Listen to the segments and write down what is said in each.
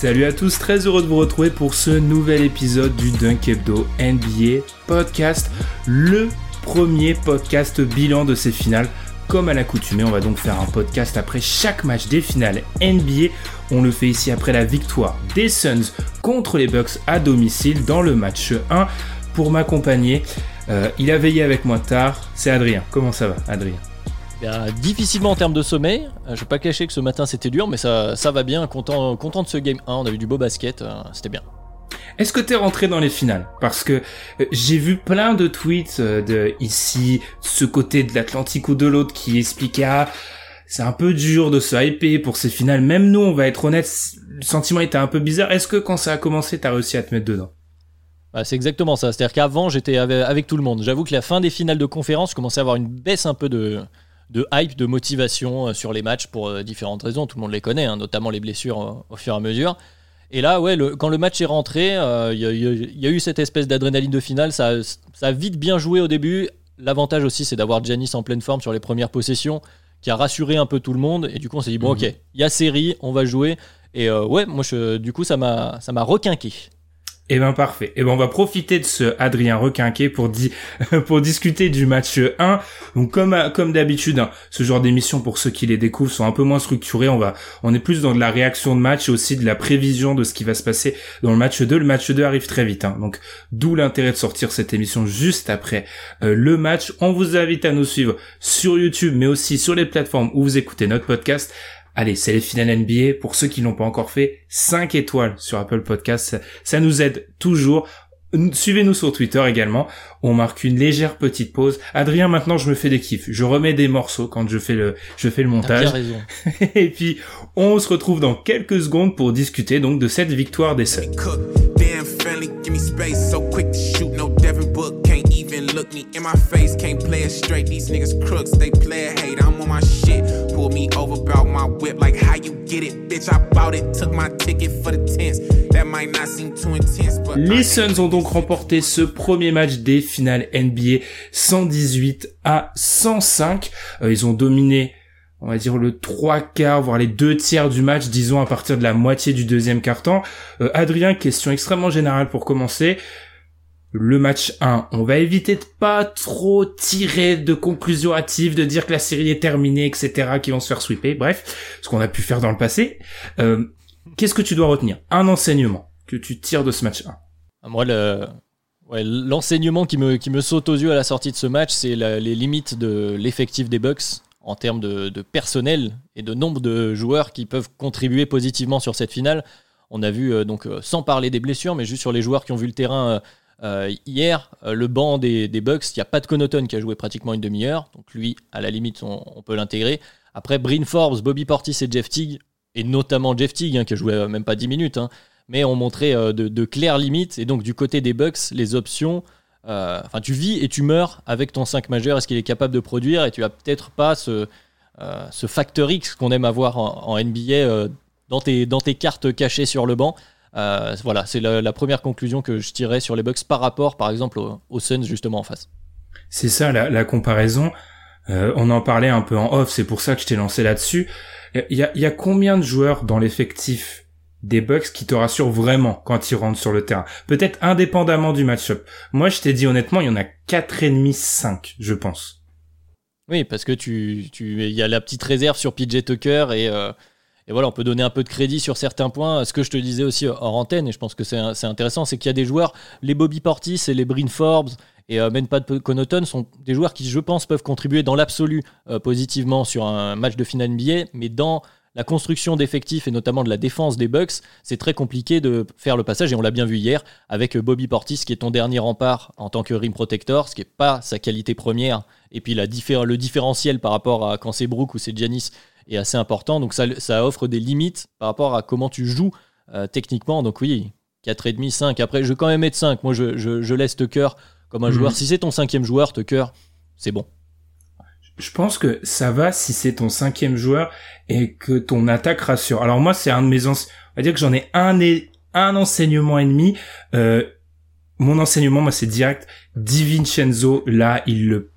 Salut à tous, très heureux de vous retrouver pour ce nouvel épisode du Dunk Hebdo NBA Podcast, le premier podcast bilan de ces finales. Comme à l'accoutumée, on va donc faire un podcast après chaque match des finales NBA. On le fait ici après la victoire des Suns contre les Bucks à domicile dans le match 1. Pour m'accompagner, euh, il a veillé avec moi tard, c'est Adrien. Comment ça va, Adrien? Difficilement en termes de sommeil. Euh, je vais pas cacher que ce matin c'était dur, mais ça, ça va bien. Content, content de ce game 1. On a eu du beau basket. euh, C'était bien. Est-ce que t'es rentré dans les finales? Parce que euh, j'ai vu plein de tweets euh, de ici, ce côté de l'Atlantique ou de l'autre qui expliquaient ah, c'est un peu dur de se hyper pour ces finales. Même nous, on va être honnête, le sentiment était un peu bizarre. Est-ce que quand ça a commencé, t'as réussi à te mettre dedans? Bah, c'est exactement ça. C'est-à-dire qu'avant, j'étais avec, avec tout le monde. J'avoue que la fin des finales de conférence, je commençais à avoir une baisse un peu de, de hype, de motivation euh, sur les matchs pour euh, différentes raisons. Tout le monde les connaît, hein, notamment les blessures euh, au fur et à mesure. Et là, ouais, le- quand le match est rentré, euh, il y, a- y y eu cette espèce d'adrénaline de finale. Ça, ça a vite bien joué au début. L'avantage aussi, c'est d'avoir Giannis en pleine forme sur les premières possessions, qui a rassuré un peu tout le monde. Et du coup, on s'est dit, bon, Mhm. ok, il y a série, on va jouer. Et euh, ouais, moi, je, du coup, ça m'a requinqué. Eh ben parfait. Eh ben on va profiter de ce Adrien requinqué pour di- pour discuter du match 1. Donc comme d'habitude, hein, ce genre d'émissions pour ceux qui les découvrent sont un peu moins structurées. On va on est plus dans de la réaction de match et aussi de la prévision de ce qui va se passer dans le match 2. Le match 2 arrive très vite, hein. donc d'où l'intérêt de sortir cette émission juste après euh, le match. On vous invite à nous suivre sur YouTube, mais aussi sur les plateformes où vous écoutez notre podcast. Allez, c'est les finales NBA. Pour ceux qui l'ont pas encore fait, 5 étoiles sur Apple Podcasts. Ça, ça nous aide toujours. Suivez-nous sur Twitter également. On marque une légère petite pause. Adrien, maintenant, je me fais des kiffs. Je remets des morceaux quand je fais le, je fais le T'as montage. bien raison. Et puis, on se retrouve dans quelques secondes pour discuter donc de cette victoire des Suns. Les Suns ont donc remporté ce premier match des finales NBA 118 à 105. Euh, ils ont dominé, on va dire, le trois quarts, voire les deux tiers du match, disons à partir de la moitié du deuxième quart-temps. Euh, Adrien, question extrêmement générale pour commencer. Le match 1, on va éviter de pas trop tirer de conclusions hâtives, de dire que la série est terminée, etc., qui vont se faire sweeper, bref, ce qu'on a pu faire dans le passé. Euh, Qu'est-ce que tu dois retenir? Un enseignement que tu tires de ce match 1. Ah, Moi, l'enseignement qui me, qui me saute aux yeux à la sortie de ce match, c'est les limites de l'effectif des Bucks en termes de, de personnel et de nombre de joueurs qui peuvent contribuer positivement sur cette finale. On a vu, euh, donc, euh, sans parler des blessures, mais juste sur les joueurs qui ont vu le terrain euh, hier, euh, le banc des, Bucks, il n'y a pas de Connaughton qui a joué pratiquement une demi-heure. Donc lui, à la limite, on, peut l'intégrer. Après, Bryn Forbes, Bobby Portis et Jeff Teague, et notamment Jeff Teague, hein, qui a joué euh, même pas 10 minutes, hein, mais ont montré de, claires limites. Et donc, du côté des Bucks, les options, enfin, tu vis et tu meurs avec ton 5 majeur. Est-ce qu'il est capable de produire? Et tu as peut-être pas ce, ce facteur X qu'on aime avoir en, NBA dans tes cartes cachées sur le banc. Euh, voilà, c'est la, la première conclusion que je tirais sur les Bucks par rapport, par exemple, aux, aux Suns justement en face. C'est ça la, la comparaison. Euh, on en parlait un peu en off, c'est pour ça que je t'ai lancé là-dessus. Il y a, y a combien de joueurs dans l'effectif des Bucks qui te rassurent vraiment quand ils rentrent sur le terrain? Peut-être indépendamment du match-up. Moi, je t'ai dit honnêtement, il y en a quatre et demi, cinq, je pense. Oui, parce que tu, tu, il y a la petite réserve sur PJ Tucker et, euh, Et voilà, on peut donner un peu de crédit sur certains points. Ce que je te disais aussi hors antenne, et je pense que c'est intéressant, c'est qu'il y a des joueurs, les Bobby Portis et les Bryn Forbes et euh, Menpad Connaughton sont des joueurs qui, je pense, peuvent contribuer dans l'absolu euh, positivement sur un match de finale NBA, mais dans la construction d'effectifs et notamment de la défense des Bucks, c'est très compliqué de faire le passage et on l'a bien vu hier avec Bobby Portis qui est ton dernier rempart en tant que rim protector, ce qui n'est pas sa qualité première. Et puis le différentiel par rapport à quand c'est Brook ou c'est Giannis est assez important. Donc ça, ça, offre des limites par rapport à comment tu joues euh, techniquement. Donc oui, 4,5, 5. Après, je vais quand même mettre 5. Moi, je, je, laisse Tucker comme un mhm. joueur. Si c'est ton cinquième joueur, Tucker, c'est bon. Je pense que ça va si c'est ton cinquième joueur et que ton attaque rassure. Alors moi, c'est un de mes... On va dire que j'en ai un, et... un enseignement ennemi. Euh, mon enseignement, moi, c'est direct. DiVincenzo, là, il le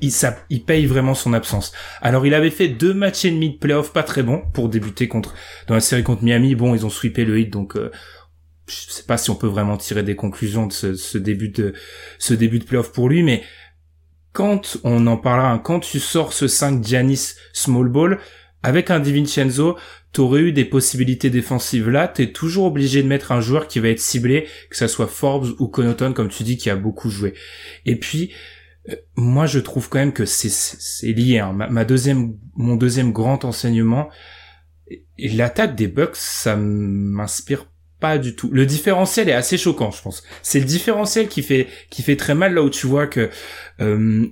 il, ça, il paye vraiment son absence. Alors il avait fait deux matchs et demi de playoff pas très bons pour débuter contre dans la série contre Miami. Bon, ils ont sweepé le hit, donc euh, je sais pas si on peut vraiment tirer des conclusions de ce, début de ce début de playoff pour lui, mais quand on en parlera, hein, quand tu sors ce 5 Giannis small ball avec un DiVincenzo, t'aurais eu des possibilités défensives là, t'es toujours obligé de mettre un joueur qui va être ciblé, que ça soit Forbes ou Connaughton, comme tu dis, qui a beaucoup joué. Et puis, moi je trouve quand même que c'est lié. Hein. Ma, deuxième mon deuxième grand enseignement, l'attaque des Bucks, ça m'inspire pas du tout. Le différentiel est assez choquant, je pense. C'est le différentiel qui fait qui fait très mal là où tu vois que euh,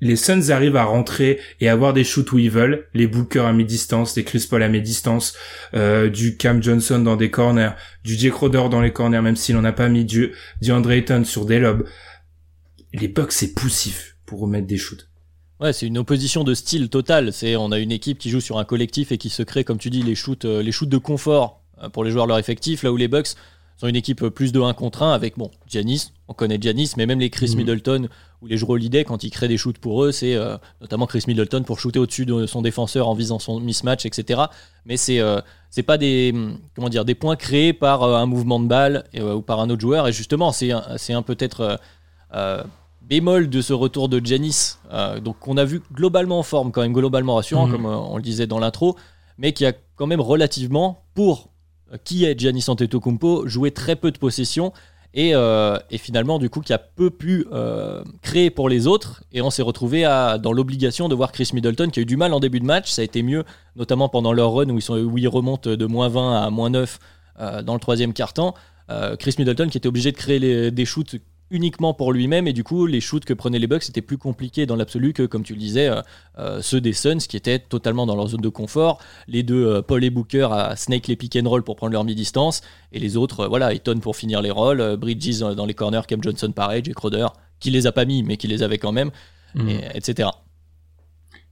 les Suns arrivent à rentrer et avoir des shoots où ils veulent, les Booker à mi-distance, les Chris Paul à mi-distance, euh, du Cam Johnson dans des corners, du Jake Crowder dans les corners même s'il en a pas mis, du DeAndre Ayton sur des lobes les Bucks c'est poussif pour remettre des shoots. Ouais, c'est une opposition de style total. C'est on a une équipe qui joue sur un collectif et qui se crée, comme tu dis, les shoots, euh, les shoots de confort euh, pour les joueurs leur effectif. Là où les Bucks sont une équipe plus de 1 contre 1 avec bon Giannis, on connaît Giannis, mais même les Chris mhm. Middleton ou les joueurs holiday quand ils créent des shoots pour eux, c'est euh, notamment Chris Middleton pour shooter au-dessus de son défenseur en visant son mismatch, etc. Mais c'est c'est pas des comment dire des points créés par un mouvement de balle ou par un autre joueur. Et justement, c'est c'est un peut-être bémol de ce retour de Janis, euh, donc qu'on a vu globalement en forme, quand même globalement rassurant, mhm. comme euh, on le disait dans l'intro, mais qui a quand même relativement, pour euh, qui est Giannis Antetokounmpo, joué très peu de possession et, et, finalement du coup qui a peu pu créer pour les autres et on s'est retrouvé à, dans l'obligation de voir Chris Middleton qui a eu du mal en début de match, ça a été mieux notamment pendant leur run où ils, sont, où ils remontent de moins 20 à moins 9 dans le troisième quart-temps. Chris Middleton qui était obligé de créer les, des shoots uniquement pour lui-même et du coup les shoots que prenaient les Bucks étaient plus compliqués dans l'absolu que comme tu le disais euh, euh, ceux des Suns qui étaient totalement dans leur zone de confort les deux euh, Paul et Booker à snake les pick and roll pour prendre leur mi-distance et les autres voilà Eton pour finir les rolls Bridges dans les corners Cam Johnson pareil Jake Crowder qui les a pas mis mais qui les avait quand même mm. etc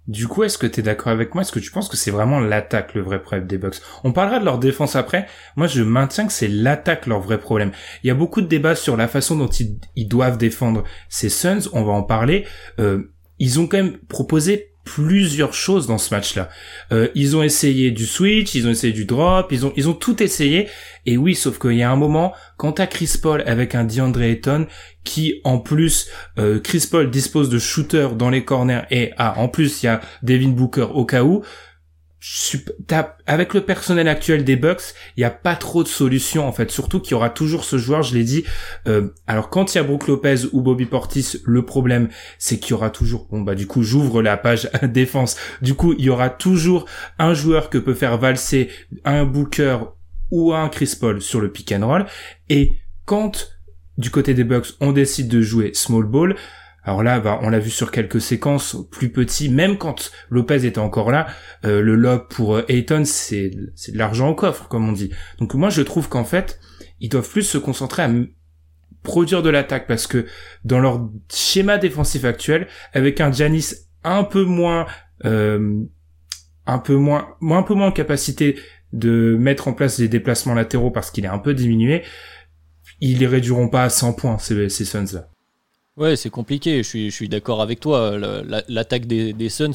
du coup, est-ce que tu es d'accord avec moi? Est-ce que tu penses que c'est vraiment l'attaque le vrai problème des Bucks On parlera de leur défense après. Moi, je maintiens que c'est l'attaque leur vrai problème. Il y a beaucoup de débats sur la façon dont ils, doivent défendre ces Suns. On va en parler. Euh, ils ont quand même proposé plusieurs choses dans ce match-là. Euh, ils ont essayé du switch, ils ont essayé du drop, ils ont ils ont tout essayé. Et oui, sauf qu'il y a un moment, quand t'as Chris Paul avec un DeAndre Ayton, qui en plus, euh, Chris Paul dispose de shooters dans les corners et ah en plus il y a Devin Booker au cas où avec le personnel actuel des Bucks, il n'y a pas trop de solutions en fait. Surtout qu'il y aura toujours ce joueur, je l'ai dit. Euh, alors quand il y a Brook Lopez ou Bobby Portis, le problème c'est qu'il y aura toujours. Bon bah du coup j'ouvre la page défense. Du coup il y aura toujours un joueur que peut faire valser un Booker ou un Chris Paul sur le pick and roll. Et quand du côté des Bucks on décide de jouer small ball, alors là, bah, on l'a vu sur quelques séquences plus petits, même quand Lopez était encore là, euh, le lob pour euh, Ayton, c'est de l'argent au coffre, comme on dit. Donc moi, je trouve qu'en fait, ils doivent plus se concentrer à produire de l'attaque parce que dans leur schéma défensif actuel, avec un Janis un peu moins, euh, un peu moins, un peu moins en capacité de mettre en place des déplacements latéraux parce qu'il est un peu diminué, ils les réduiront pas à 100 points ces, ces Suns là. Ouais, c'est compliqué, je suis, d'accord avec toi. L'attaque des, Suns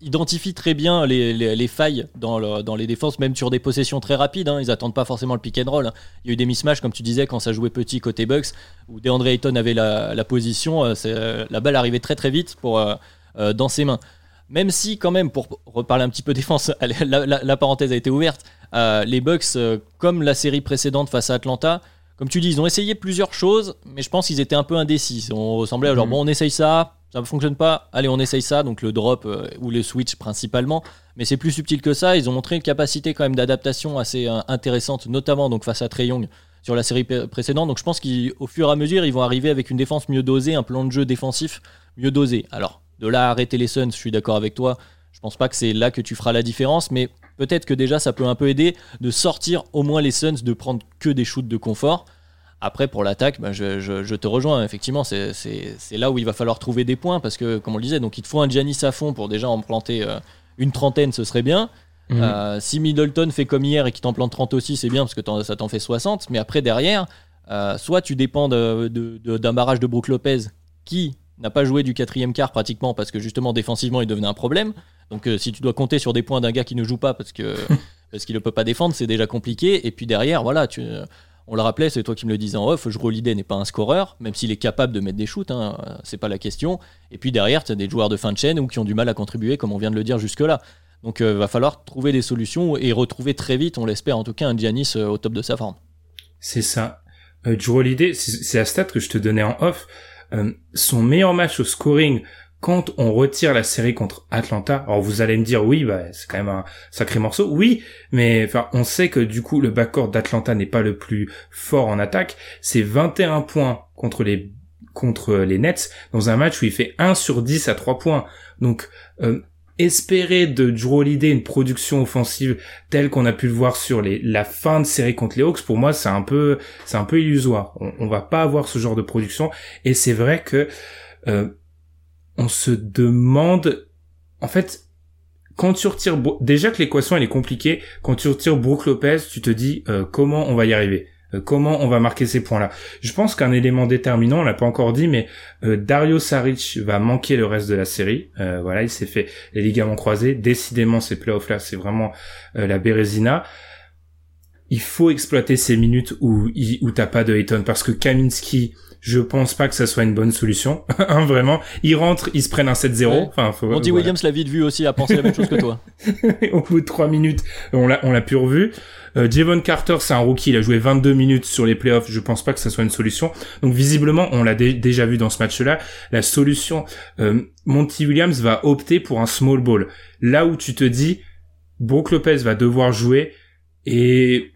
identifie très bien les, les, failles dans, les défenses, même sur des possessions très rapides. Hein. Ils attendent pas forcément le pick and roll. Hein. Il y a eu des mismatchs, comme tu disais, quand ça jouait petit côté Bucks, où DeAndre Ayton avait la, position, euh, la balle arrivait très très vite pour, euh, euh, dans ses mains. Même si, quand même, pour reparler un petit peu défense, la, parenthèse a été ouverte, euh, les Bucks, euh, comme la série précédente face à Atlanta, comme tu dis, ils ont essayé plusieurs choses, mais je pense qu'ils étaient un peu indécis. On ressemblait à genre, mhm. bon, on essaye ça, ça ne fonctionne pas, allez, on essaye ça, donc le drop euh, ou le switch principalement. Mais c'est plus subtil que ça. Ils ont montré une capacité quand même d'adaptation assez intéressante, notamment donc face à Trey Young sur la série précédente. Donc je pense qu'au fur et à mesure, ils vont arriver avec une défense mieux dosée, un plan de jeu défensif mieux dosé. Alors, de là à arrêter les Suns, je suis d'accord avec toi. Je pense pas que c'est là que tu feras la différence, mais peut-être que déjà ça peut un peu aider de sortir au moins les Suns de prendre que des shoots de confort. Après, pour l'attaque, bah, je, te rejoins. Effectivement, c'est là où il va falloir trouver des points parce que, comme on le disait, donc il te faut un Giannis à fond pour déjà en planter euh, une trentaine, ce serait bien. Mhm. Euh, si Middleton fait comme hier et qu'il t'en plante 30 aussi, c'est bien parce que ça t'en fait 60. Mais après, derrière, euh, soit tu dépends d'un barrage de Brook Lopez qui n'a pas joué du quatrième quart pratiquement parce que justement défensivement il devenait un problème. Donc euh, si tu dois compter sur des points d'un gars qui ne joue pas parce que parce qu'il ne peut pas défendre, c'est déjà compliqué. Et puis derrière, voilà, tu, on le rappelait, c'est toi qui me le disais en off, Holiday n'est pas un scoreur, même s'il est capable de mettre des shoots, hein, c'est pas la question. Et puis derrière, tu as des joueurs de fin de chaîne ou qui ont du mal à contribuer, comme on vient de le dire jusque-là. Donc il euh, va falloir trouver des solutions et retrouver très vite, on l'espère en tout cas, un Giannis euh, au top de sa forme. C'est ça. Euh, c'est la stat que je te donnais en off. Euh, son meilleur match au scoring quand on retire la série contre Atlanta, alors vous allez me dire oui, bah c'est quand même un sacré morceau. Oui, mais enfin on sait que du coup le backcourt d'Atlanta n'est pas le plus fort en attaque. C'est 21 points contre les contre les Nets dans un match où il fait 1 sur 10 à 3 points. Donc euh, espérer de Drew Holiday une production offensive telle qu'on a pu le voir sur les, la fin de série contre les Hawks, pour moi, c'est un peu, c'est un peu illusoire. On, on, va pas avoir ce genre de production. Et c'est vrai que, euh, on se demande, en fait, quand tu retires, déjà que l'équation elle est compliquée, quand tu retires Brook Lopez, tu te dis euh, comment on va y arriver? Euh, comment on va marquer ces points-là? Je pense qu'un élément déterminant, on l'a pas encore dit, mais euh, Dario Saric va manquer le reste de la série. Euh, voilà, il s'est fait les ligaments croisés. Décidément, ces playoffs-là, c'est vraiment la Bérésina. Il faut exploiter ces minutes où, où t'as pas de Hayton parce que Kaminski, je pense pas que ça soit une bonne solution. Hein, vraiment. Ils rentrent, ils se prennent un 7-0. Enfin, faut, Monty Williams l'a vite vu aussi, a pensé la même chose que toi. Au bout de 3 minutes, on l'a, on l'a plus revu. Euh, Javon Carter, c'est un rookie, il a joué 22 minutes sur les playoffs, je pense pas que ça soit une solution. Donc visiblement, on l'a déjà vu dans ce match-là, la solution, euh, Monty Williams va opter pour un small ball. Là où tu te dis, Brook Lopez va devoir jouer et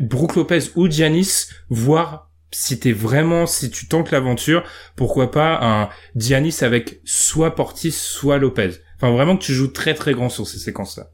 Brook Lopez ou Giannis, voir si t'es vraiment, si tu tentes l'aventure, pourquoi pas un Giannis avec soit Portis, soit Lopez. Enfin, vraiment que tu joues très très grand sur ces séquences-là.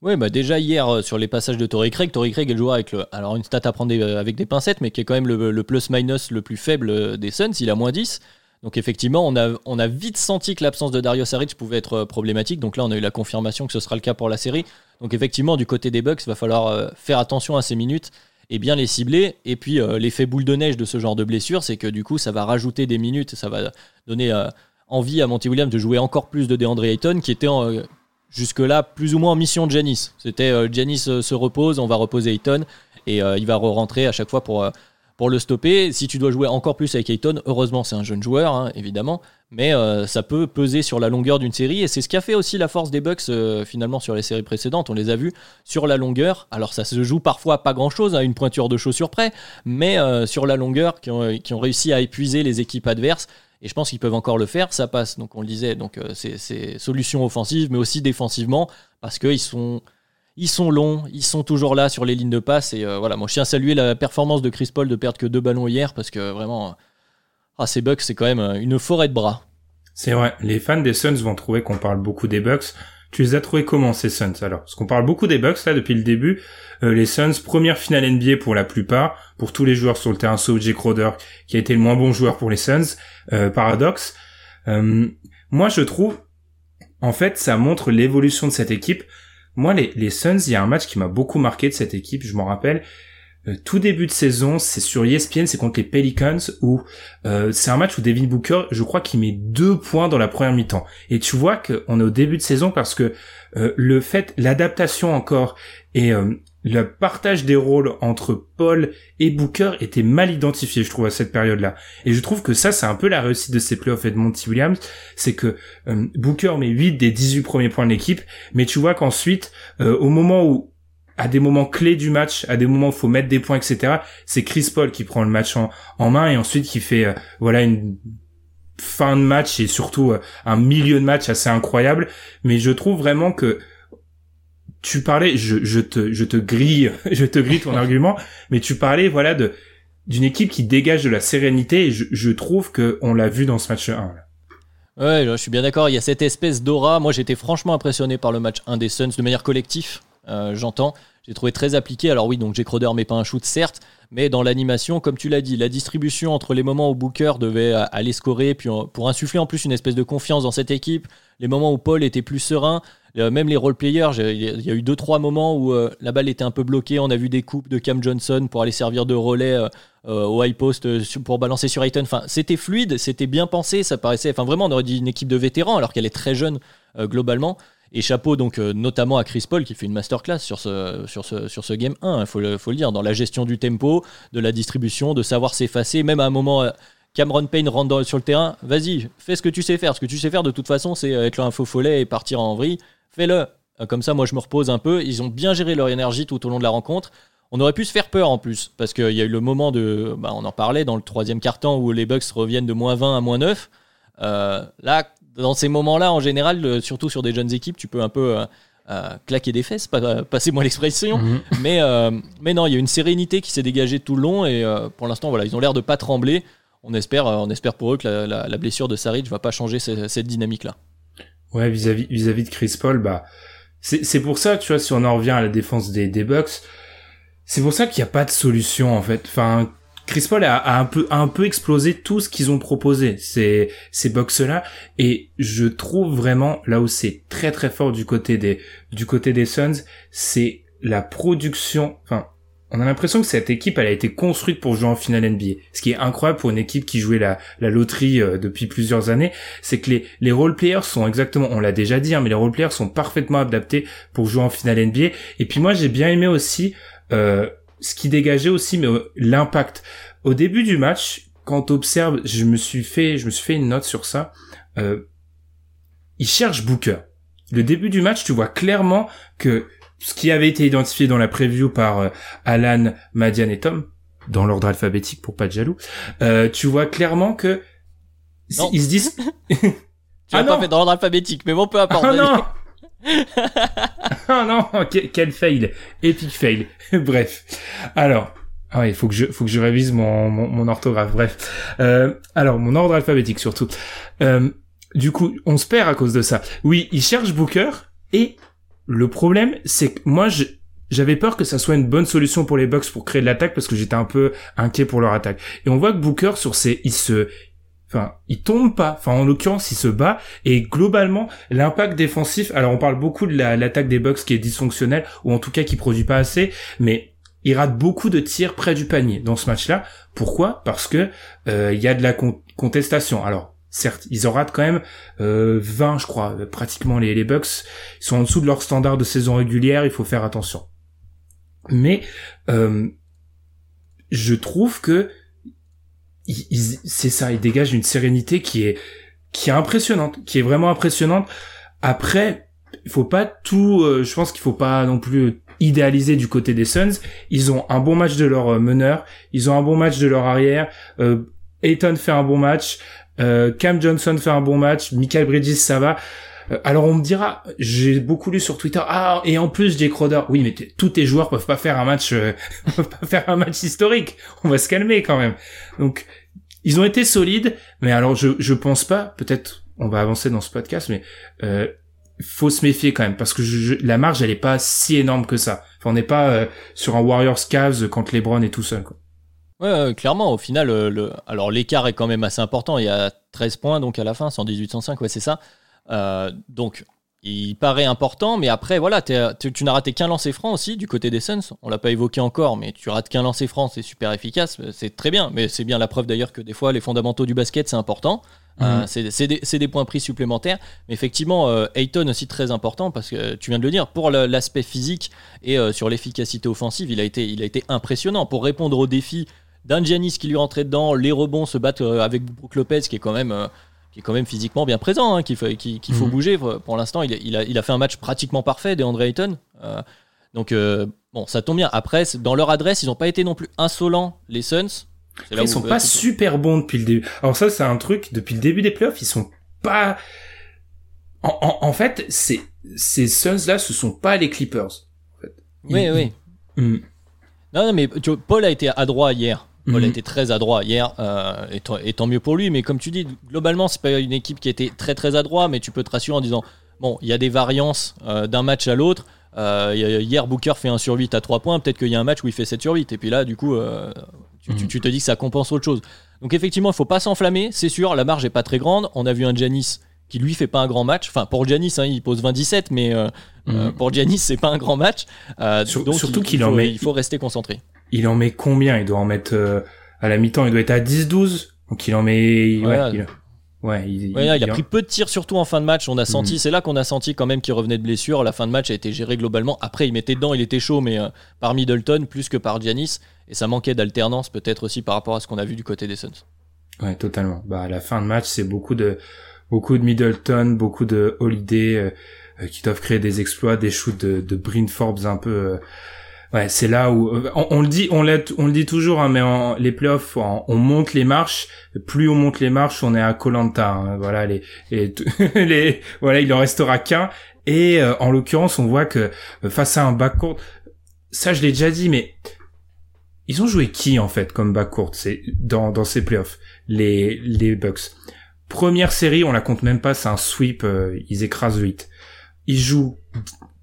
Oui, bah déjà hier euh, sur les passages de Torrey Craig, Torrey Craig est le avec alors une stat à prendre euh, avec des pincettes, mais qui est quand même le, plus-minus le plus faible euh, des Suns, il a moins 10. Donc effectivement, on a, on a vite senti que l'absence de Dario Saric pouvait être problématique. Donc là, on a eu la confirmation que ce sera le cas pour la série. Donc effectivement, du côté des Bucks, il va falloir faire attention à ces minutes et bien les cibler. Et puis euh, l'effet boule de neige de ce genre de blessure, c'est que du coup, ça va rajouter des minutes, ça va donner euh, envie à Monty Williams de jouer encore plus de DeAndre Ayton, qui était euh, jusque-là plus ou moins en mission de Janis. C'était Janis se repose, on va reposer Ayton, et il va re-rentrer à chaque fois pour pour le stopper. Si tu dois jouer encore plus avec Ayton, heureusement c'est un jeune joueur, hein, évidemment, mais euh, ça peut peser sur la longueur d'une série, et c'est ce qui a fait aussi la force des Bucks euh, finalement sur les séries précédentes. On les a vus sur la longueur. Alors ça se joue parfois pas grand-chose, à hein, une pointure de chaussure près, mais euh, sur la longueur, qui ont, réussi à épuiser les équipes adverses. Et je pense qu'ils peuvent encore le faire, ça passe. Donc on le disait, donc c'est solutions offensives, mais aussi défensivement, parce qu'ils sont ils sont longs, ils sont toujours là sur les lignes de passe. Et voilà, moi je tiens à saluer la performance de Chris Paul de perdre que deux ballons hier parce que vraiment, ah, ces Bucks, c'est quand même euh, une forêt de bras. C'est vrai, les fans des Suns vont trouver qu'on parle beaucoup des Bucks. Tu les as trouvés comment ces Suns alors? Parce qu'on parle beaucoup des Bucks là depuis le début. Euh, les Suns, première finale NBA pour la plupart, pour tous les joueurs sur le terrain, sauf Jake Crowder, qui a été le moins bon joueur pour les Suns. paradoxe. moi je trouve, en fait, ça montre l'évolution de cette équipe moi, les, les Suns, il y a un match qui m'a beaucoup marqué de cette équipe, je m'en rappelle. Euh, tout début de saison, c'est sur ESPN, c'est contre les Pelicans, où euh, c'est un match où David Booker, je crois qu'il met deux points dans la première mi-temps. Et tu vois qu'on est au début de saison parce que euh, le fait, l'adaptation encore et le partage des rôles entre Paul et Booker était mal identifié, je trouve, à cette période-là. Et je trouve que ça, c'est un peu la réussite de ces playoffs et de Monty Williams, c'est que Booker met 8 des 18 premiers points de l'équipe, mais tu vois qu'ensuite, au moment où à des moments clés du match, à des moments où faut mettre des points, etc. C'est Chris Paul qui prend le match en, en main et ensuite qui fait euh, voilà une fin de match et surtout un milieu de match assez incroyable. Mais je trouve vraiment que tu parlais, je, je te, je te grille, je te grille ton argument, mais tu parlais, voilà, de, d'une équipe qui dégage de la sérénité et je, je trouve que on l'a vu dans ce match 1. Là. Ouais, je suis bien d'accord. Il y a cette espèce d'aura. Moi, j'étais franchement impressionné par le match 1 des Suns de manière collective. Euh, J'entends. J'ai trouvé très appliqué. Alors oui, donc Jake Crowder met pas un shoot, certes, mais dans l'animation, comme tu l'as dit, la distribution entre les moments où Booker devait aller scorer, puis pour insuffler en plus une espèce de confiance dans cette équipe, les moments où Paul était plus serein, euh, même les role-players, il y a eu deux trois moments où euh, la balle était un peu bloquée. On a vu des coupes de Cam Johnson pour aller servir de relais euh, au high post pour balancer sur Ayton. Enfin, c'était fluide, c'était bien pensé. Ça paraissait, enfin vraiment, on aurait dit une équipe de vétérans alors qu'elle est très jeune globalement. Et chapeau donc notamment à Chris Paul qui fait une masterclass sur ce, sur ce, sur ce game 1, il faut, le, faut le dire, dans la gestion du tempo, de la distribution, de savoir s'effacer, même à un moment Cameron Payne rentre sur le terrain, vas-y, fais ce que tu sais faire. Ce que tu sais faire de toute façon, c'est être un faux follet et partir en vrille fais-le. Euh, comme ça, moi, je me repose un peu. Ils ont bien géré leur énergie tout au long de la rencontre. On aurait pu se faire peur en plus, parce qu'il y a eu le moment de. Bah, on en parlait dans le troisième quart-temps où les Bucks reviennent de moins 20 à moins 9. Euh, là, dans ces moments-là, en général, surtout sur des jeunes équipes, tu peux un peu euh, claquer des fesses, passez-moi l'expression. Mhm. mais, mais non, il y a une sérénité qui s'est dégagée tout le long et pour l'instant, voilà, ils ont l'air de pas trembler. On espère, on espère pour eux que la, blessure de Saric va pas changer cette dynamique-là. Ouais, vis-à-vis vis-à-vis de Chris Paul, bah c'est c'est pour ça, tu vois, si on en revient à la défense des des Bucks, c'est pour ça qu'il n'y a pas de solution en fait. Enfin, Chris Paul a, un peu explosé tout ce qu'ils ont proposé ces ces Bucks là et je trouve vraiment là où c'est très très fort du côté des du Suns, c'est la production, enfin on a l'impression que cette équipe, elle a été construite pour jouer en finale NBA. Ce qui est incroyable pour une équipe qui jouait la, loterie euh, depuis plusieurs années, c'est que les, les role-players sont exactement, on l'a déjà dit, hein, mais les role-players sont parfaitement adaptés pour jouer en finale NBA. Et puis moi, j'ai bien aimé aussi euh, ce qui dégageait aussi mais euh, l'impact. Au début du match, quand observe, je me suis fait, je me suis fait une note sur ça. Euh, il cherche Booker. Le début du match, tu vois clairement que ce qui avait été identifié dans la preview par euh, Alan, Madian et Tom, dans l'ordre alphabétique pour pas être jaloux, euh, tu vois clairement que ils se disent. tu ah pas fait dans l'ordre alphabétique, mais bon, peu importe. Ah non. oh non, quel fail, epic fail. Bref, alors. Ah il faut que je faut que je révise mon mon, mon orthographe. Bref, euh, alors mon ordre alphabétique surtout. Euh, du coup, on se perd à cause de ça. Oui, il cherche Booker et le problème, c'est que moi, j'avais peur que ça soit une bonne solution pour les Bucks pour créer de l'attaque parce que j'étais un peu inquiet pour leur attaque. Et on voit que Booker sur ses, il se, enfin, il tombe pas. Enfin, en l'occurrence, il se bat. Et globalement, l'impact défensif. Alors, on parle beaucoup de l'attaque des Bucks qui est dysfonctionnelle ou en tout cas qui produit pas assez, mais il rate beaucoup de tirs près du panier dans ce match-là. Pourquoi? Parce que euh, il y a de la contestation. Alors, certes, ils en ratent quand même euh, 20, je crois, pratiquement les, les Bucks. Ils sont en dessous de leur standard de saison régulière, il faut faire attention. Mais euh, je trouve que c'est ça, ils dégagent une sérénité qui est qui est impressionnante, qui est vraiment impressionnante. Après, il faut pas tout, euh, je pense qu'il faut pas non plus idéaliser du côté des Suns. Ils ont un bon match de leur euh, meneur, ils ont un bon match de leur arrière. Euh, Ayton fait un bon match. Euh, Cam Johnson fait un bon match, Michael Bridges ça va. Euh, alors on me dira, j'ai beaucoup lu sur Twitter, ah et en plus Jake Crowder, oui mais tous tes joueurs peuvent pas faire un match, euh, peuvent pas faire un match historique. On va se calmer quand même. Donc ils ont été solides, mais alors je je pense pas, peut-être on va avancer dans ce podcast, mais euh, faut se méfier quand même parce que la marge elle est pas si énorme que ça. Enfin on n'est pas sur un Warriors Cavs quand LeBron est tout seul. Quoi. Ouais, clairement, au final, euh, le, alors l'écart est quand même assez important. Il y a 13 points donc à la fin, 118-105, ouais, c'est ça. Euh, donc il paraît important, mais après, voilà, t'es- tu, tu n'as raté qu'un lancer franc aussi du côté des Suns. On l'a pas évoqué encore, mais tu rates qu'un lancer franc, c'est super efficace, c'est très bien. Mais c'est bien la preuve d'ailleurs que des fois, les fondamentaux du basket, c'est important. Euh, c'est des, points pris supplémentaires. Mais effectivement, euh, Ayton aussi très important parce que euh, tu viens de le dire, pour l'aspect physique et euh, sur l'efficacité offensive, il a, été, il a été impressionnant pour répondre aux défis d'un Giannis qui lui rentrait dedans, les rebonds se battent euh, avec Brook Lopez qui est quand même, euh, qui est quand même physiquement bien présent, hein, qu'il faut, qu'il- qu'il faut Mhm. bouger. Pour l'instant, il, il a, il a fait un match pratiquement parfait d'Andre Ayton. Euh, donc, euh, bon, ça tombe bien. Après, dans leur adresse, ils n'ont pas été non plus insolents, les Suns. C'est là Ils où- sont pas super bons depuis le début. Alors ça, c'est un truc, depuis le début des playoffs, ils sont pas... En, en, en fait, ces, ces Suns-là, ce sont pas les Clippers. Oui, Ils- oui. Hmm. Non, non, mais tu vois, Paul a été adroit hier. Paul a Mhm. été très adroit hier, euh, et, tant, et tant mieux pour lui. Mais comme tu dis, globalement, c'est pas une équipe qui était très très adroit, mais tu peux te rassurer en disant bon, il y a des variances euh, d'un match à l'autre. Euh, a- hier, Booker fait 1 sur 8 à 3 points. Peut-être qu'il y a un match où il fait 7 sur 8. Et puis là, du coup, euh, tu, tu- Mhm. tu te dis que ça compense autre chose. Donc, effectivement, il faut pas s'enflammer. C'est sûr, la marge est pas très grande. On a vu un Janis qui lui fait pas un grand match. Enfin, pour Janis, hein, il pose 27, mais euh, Mhm. pour Janis, c'est pas un grand match. Euh, Sur- donc, surtout il- qu'il il en met- Il faut rester concentré. Il en met combien? Il doit en mettre... euh, à la mi-temps, il doit être à 10-12. Donc il en met... Ouais, Ouais. il... Ouais, il, Ouais, il a pris peu de tirs, surtout en fin de match. On a senti, Mhm. c'est là qu'on a senti quand même qu'il revenait de blessure. La fin de match a été gérée globalement. Après, il mettait dedans, il était chaud, mais euh, par Middleton plus que par Giannis. Et ça manquait d'alternance, peut-être aussi par rapport à ce qu'on a vu du côté des Suns. Ouais, totalement. Bah, à la fin de match, c'est beaucoup de, beaucoup de Middleton, beaucoup de Holiday, euh, euh, qui doivent créer des exploits, des shoots de, de Bryn Forbes un peu, euh, ouais, c'est là où, on, le dit, on le dit toujours, hein, mais en, les playoffs, on, on monte les marches, plus on monte les marches, on est à Colanta, voilà, les, les, voilà, il en restera qu'un, et euh, en l'occurrence, on voit que euh, face à un backcourt, ça je l'ai déjà dit, mais ils ont joué qui en fait comme backcourt c'est dans dans ces playoffs les les Bucks? Première série, on la compte même pas, c'est un sweep, euh, ils écrasent 8. Ils jouent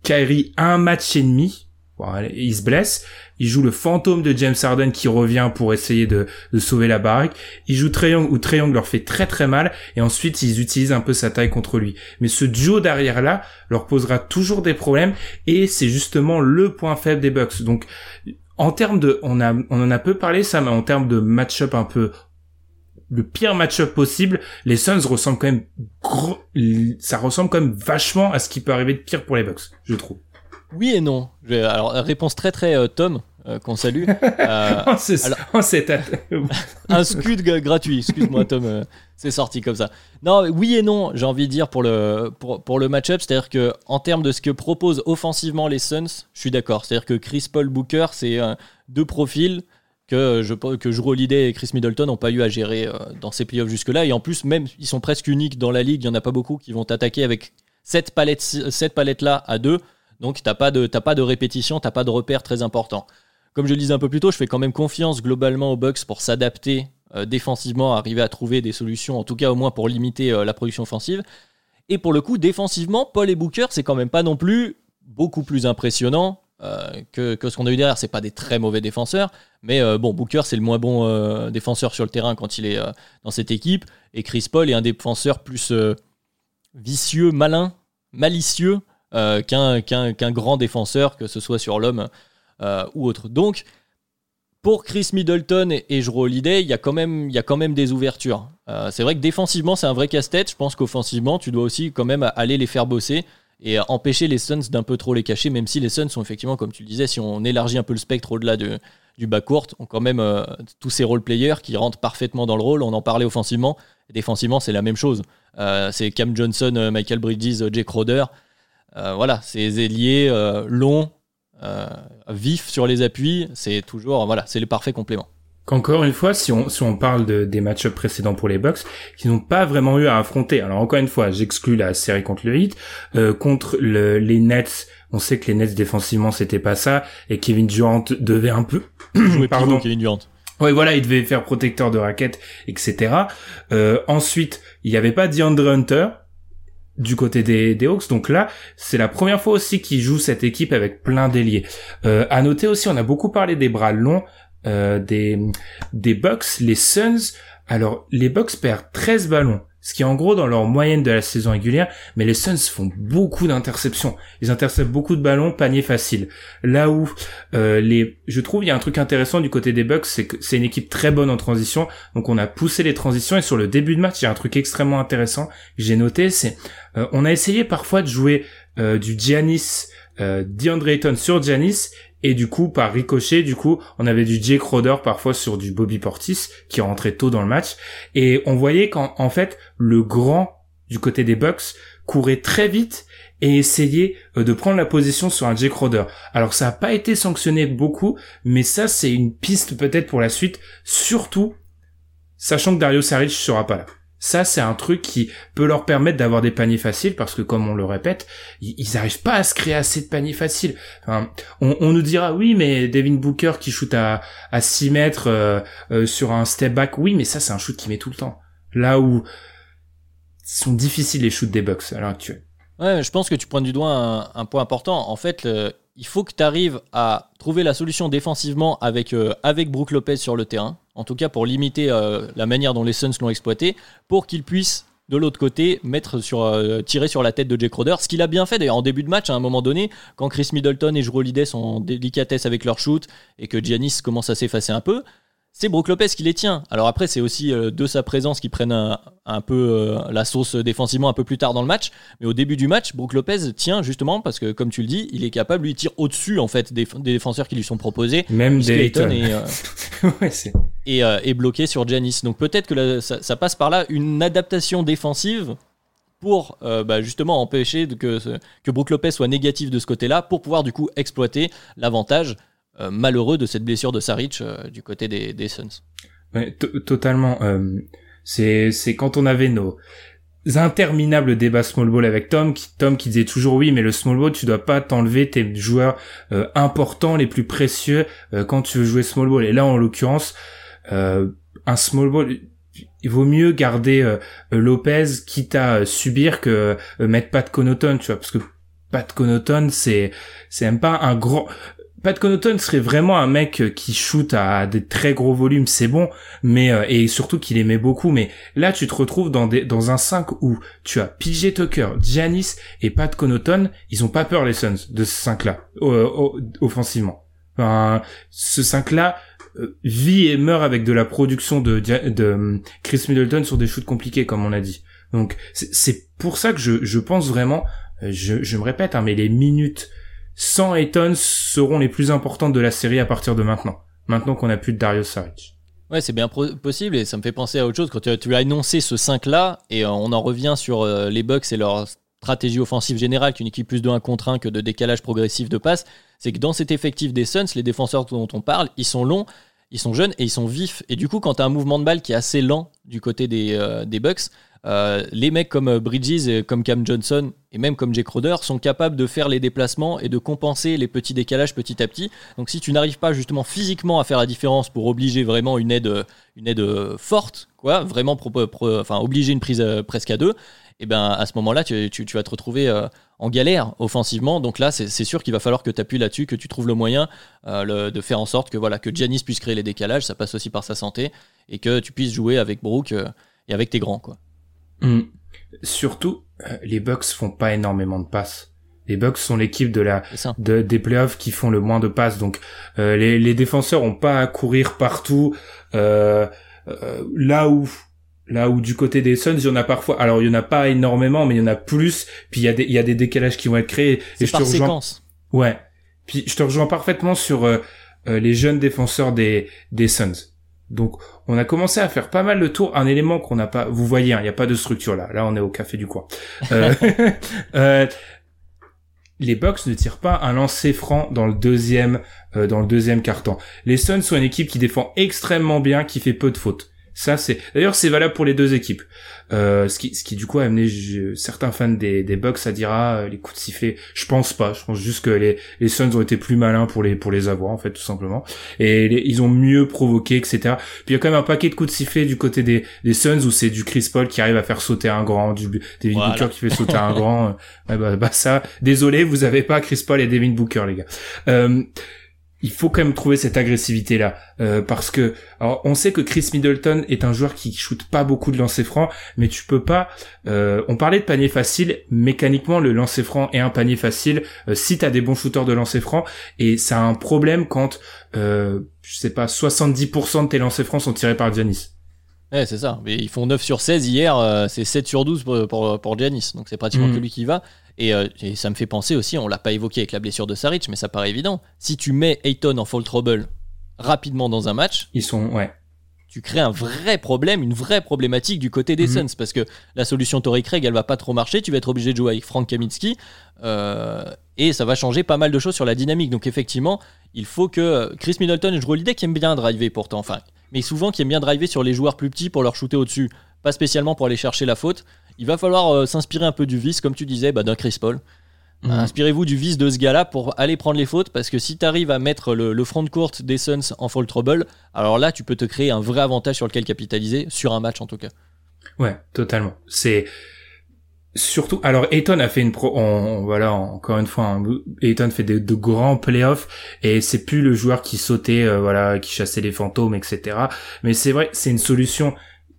Kyrie un match et demi, voilà, il se blesse. Ils jouent le fantôme de James Harden qui revient pour essayer de, de sauver la baraque. Ils jouent Trae où Trae leur fait très très mal et ensuite ils utilisent un peu sa taille contre lui. Mais ce duo derrière là leur posera toujours des problèmes et c'est justement le point faible des Bucks. Donc en termes de, on a, on en a peu parlé ça, mais en termes de match-up un peu le pire match-up possible, les Suns ressemblent quand même ça ressemble quand même vachement à ce qui peut arriver de pire pour les Bucks, je trouve. Oui et non. Alors, réponse très très euh, Tom, euh, qu'on salue. Euh, un scud gratuit. Excuse-moi, Tom, euh, c'est sorti comme ça. Non, oui et non, j'ai envie de dire pour le, pour, pour le match-up. C'est-à-dire que en termes de ce que proposent offensivement les Suns, je suis d'accord. C'est-à-dire que Chris Paul Booker, c'est deux profils que je que Jrue Holiday et Chris Middleton n'ont pas eu à gérer dans ces playoffs jusque-là. Et en plus, même ils sont presque uniques dans la ligue. Il y en a pas beaucoup qui vont attaquer avec cette palette, cette palette-là à deux. Donc de t'as pas de répétition, t'as pas de repère très important. Comme je le disais un peu plus tôt, je fais quand même confiance globalement aux Bucks pour s'adapter euh, défensivement, arriver à trouver des solutions, en tout cas au moins pour limiter euh, la production offensive. Et pour le coup, défensivement, Paul et Booker, c'est quand même pas non plus beaucoup plus impressionnant euh, que, ce qu'on a eu derrière. C'est pas des très mauvais défenseurs, mais bon, Booker, c'est le moins bon défenseur sur le terrain quand il est dans cette équipe. Et Chris Paul est un défenseur plus vicieux, malin, malicieux euh, qu'un grand défenseur, que ce soit sur l'homme euh, ou autre. Donc, pour Chris Middleton et, et Jrue Holiday, il y, a quand même- y a quand même des ouvertures. Euh, c'est vrai que défensivement, c'est un vrai casse-tête. Je pense qu'offensivement, tu dois aussi quand même aller les faire bosser et empêcher les Suns d'un peu trop les cacher, même si les Suns sont effectivement, comme tu le disais, si on élargit un peu le spectre au-delà de, du backcourt, ont quand même tous ces role-players qui rentrent parfaitement dans le rôle. On en parlait offensivement. Défensivement, c'est la même chose. C'est Cam Johnson, Michael Bridges, Jake Crowder. Euh, voilà, ces ailiers euh, longs, euh, vifs sur les appuis, c'est toujours, voilà, c'est le parfait complément. Qu'encore une fois, si on, si on parle de, des match précédents pour les Bucks, qui n'ont pas vraiment eu à affronter. Alors encore une fois, j'exclus la série contre le Heat, euh, contre le- les Nets. On sait que les Nets défensivement c'était pas ça, et Kevin Durant devait un peu, Jouer pardon, Kevin Durant. Ouais, voilà, il devait faire protecteur de raquettes, etc. Euh, ensuite, il n'y avait pas DeAndre Hunter du côté des, des Hawks. Donc là, c'est la première fois aussi qu'il joue cette équipe avec plein d'ailiers. Euh, à noter aussi, on a beaucoup parlé des bras longs euh, des, des Bucks, les Suns. Alors, les Bucks perdent 13 ballons. Ce qui est en gros dans leur moyenne de la saison régulière, mais les Suns font beaucoup d'interceptions. Ils interceptent beaucoup de ballons, panier facile. Là où euh, les, je trouve il y a un truc intéressant du côté des Bucks, c'est que c'est une équipe très bonne en transition, donc on a poussé les transitions et sur le début de match, il y a un truc extrêmement intéressant que j'ai noté, c'est euh, on a essayé parfois de jouer euh, du Giannis, euh, DeAndre Ayton sur Giannis et du coup, par ricochet, du coup, on avait du Jake Crowder parfois sur du Bobby Portis qui rentrait tôt dans le match. Et on voyait qu'en en fait, le grand du côté des Bucks courait très vite et essayait euh, de prendre la position sur un Jake Crowder. Alors ça n'a pas été sanctionné beaucoup, mais ça c'est une piste peut-être pour la suite, surtout sachant que Dario Saric sera pas là. Ça, c'est un truc qui peut leur permettre d'avoir des paniers faciles parce que, comme on le répète, ils n'arrivent pas à se créer assez de paniers faciles. Enfin, on, nous dira, oui, mais Devin Booker qui shoot à, à 6 mètres euh, euh, sur un step back, oui, mais ça, c'est un shoot qui met tout le temps. Là où sont difficiles les shoots des Bucks à l'heure actuelle. Ouais, je pense que tu pointes du doigt un, point important. En fait, il faut que tu arrives à trouver la solution défensivement avec, euh, avec Brook Lopez sur le terrain en tout cas pour limiter euh, la manière dont les Suns l'ont exploité, pour qu'ils puissent de l'autre côté euh, tirer sur la tête de Jake Crowder, ce qu'il a bien fait d'ailleurs en début de match à un moment donné quand Chris Middleton et Holiday sont en délicatesse avec leur shoot et que Giannis commence à s'effacer un peu, c'est Brook Lopez qui les tient. Alors après, c'est aussi euh, de sa présence qui prennent un, peu euh, la sauce défensivement un peu plus tard dans le match. Mais au début du match, Brook Lopez tient justement parce que, comme tu le dis, il est capable, lui, il tire au-dessus en fait des, défenseurs qui lui sont proposés. Même Dayton. Et, euh, et, bloqué sur Janis. Donc peut-être que ça, passe par là une adaptation défensive pour bah, justement empêcher que, que Brook Lopez soit négatif de ce côté-là pour pouvoir du coup exploiter l'avantage malheureux de cette blessure de Saric euh, du côté des, des Suns. totalement. Euh, c'est c'est quand on avait nos interminables débats small ball avec Tom qui Tom qui disait toujours oui mais le small ball tu dois pas t'enlever tes joueurs importants les plus précieux quand tu veux jouer small ball et là en l'occurrence un small ball il vaut mieux garder Lopez quitte à subir que mettre Pat Connaughton tu vois parce que Pat Connaughton c'est c'est même pas un grand Pat Connaughton serait vraiment un mec euh, qui shoot à des très gros volumes, c'est bon, mais euh, et surtout qu'il aimait beaucoup. Mais là, tu te retrouves dans des dans un 5 où tu as PJ Tucker, Giannis et Pat Connaughton. Ils ont pas peur les Suns de ce 5 là offensivement. Enfin, ce 5 là euh, vit et meurt avec de la production de, de Chris Middleton sur des shoots compliqués, comme on a dit. Donc c'est pour ça que je, je pense vraiment, je, je me répète, hein, mais les minutes 100 Ayton seront les plus importantes de la série à partir de maintenant. Maintenant qu'on a plus de Darius Saric. Ouais, c'est bien possible et ça me fait penser à autre chose. Quand tu, as énoncé ce 5-là, et euh, on en revient sur euh, les Bucks et leur stratégie offensive générale, qu'une équipe plus de 1 contre 1 que de décalage progressif de passe, c'est que dans cet effectif des Suns, les défenseurs dont on parle, ils sont longs, ils sont jeunes et ils sont vifs. Et du coup, quand tu as un mouvement de balle qui est assez lent du côté des, euh, des Bucks, euh, les mecs comme euh, Bridges, comme Cam Johnson et même comme Jake Crowder sont capables de faire les déplacements et de compenser les petits décalages petit à petit. Donc si tu n'arrives pas justement physiquement à faire la différence pour obliger vraiment une aide, une aide forte, quoi, vraiment enfin, obliger une prise euh, presque à deux, et eh ben à ce moment-là, tu, vas te retrouver en galère offensivement. Donc là, c'est sûr qu'il va falloir que tu appuies là-dessus, que tu trouves le moyen de faire en sorte que voilà que puisse créer les décalages. Ça passe aussi par sa santé et que tu puisses jouer avec Brook et avec tes grands, quoi. Mm. Surtout, euh, les Bucks font pas énormément de passes. Les Bucks sont l'équipe de la de, des playoffs qui font le moins de passes. Donc euh, les, les défenseurs ont pas à courir partout. Euh, là où là où du côté des Suns, il y en a parfois. Alors il y en a pas énormément, mais il y en a plus. Puis il y a des il y a des décalages qui vont être créés. Et je par te rejoins. Séquence. Ouais. Puis je te rejoins parfaitement sur les jeunes défenseurs des des Suns. Donc, on a commencé à faire pas mal de tours. Un élément qu'on n'a pas, vous voyez, hein, il n'y a pas de structure là. Là, on est au café du coin. Euh, euh, les Bucks ne tirent pas un lancer franc dans le deuxième, euh, dans le deuxième carton. Les Suns sont une équipe qui défend extrêmement bien, qui fait peu de fautes. Ça, c'est d'ailleurs c'est valable pour les deux équipes. Euh, ce qui, ce qui du coup a amené certains fans des, des Bucks à dire ah les coups de sifflet. Je pense pas. Je pense juste que les, les Suns ont été plus malins pour les pour les avoir en fait tout simplement. Et ils ont mieux provoqué etc. Puis il y a quand même un paquet de coups de sifflet du côté des, des Suns où c'est du Chris Paul qui arrive à faire sauter un grand, du Devin Booker qui fait sauter un grand. Ouais, bah, bah, ça. Désolé, vous avez pas Chris Paul et Devin Booker les gars. Euh, il faut quand même trouver cette agressivité là euh, parce que alors on sait que Chris Middleton est un joueur qui shoot pas beaucoup de lancers francs mais tu peux pas euh, on parlait de panier facile mécaniquement le lancer franc est un panier facile euh, si tu as des bons shooters de lancer francs et ça a un problème quand euh, je sais pas 70% de tes lancers francs sont tirés par Giannis Ouais, c'est ça. Mais ils font 9 sur 16 hier, euh, c'est 7 sur 12 pour, pour, pour Giannis. Donc c'est pratiquement Mhm. que lui qui va. Et, euh, et ça me fait penser aussi, on l'a pas évoqué avec la blessure de Saric, mais ça paraît évident. Si tu mets Ayton en fall trouble rapidement dans un match, ils sont ouais tu crées un vrai problème, une vraie problématique du côté des Mhm. Suns. Parce que la solution Torrey Craig, elle va pas trop marcher. Tu vas être obligé de jouer avec Frank Kaminsky. euh, et ça va changer pas mal de choses sur la dynamique. Donc effectivement, il faut que euh, Chris Middleton et Drew Holiday qui aime bien driver pourtant, enfin, mais souvent qui aime bien driver sur les joueurs plus petits pour leur shooter au-dessus, pas spécialement pour aller chercher la faute. Il va falloir euh, s'inspirer un peu du vice, comme tu disais, bah, d'un Chris Paul. Mhm. Inspirez-vous du vice de ce gars-là pour aller prendre les fautes, parce que si tu arrives à mettre le, le front de courte des Suns en fall trouble, alors là, tu peux te créer un vrai avantage sur lequel capitaliser, sur un match en tout cas. Ouais, totalement. C'est surtout. Alors, Ayton a fait une pro. On, voilà, encore une fois, hein, Ayton fait de, de grands playoffs et c'est plus le joueur qui sautait, euh, voilà, qui chassait les fantômes, etc. Mais c'est vrai, c'est une solution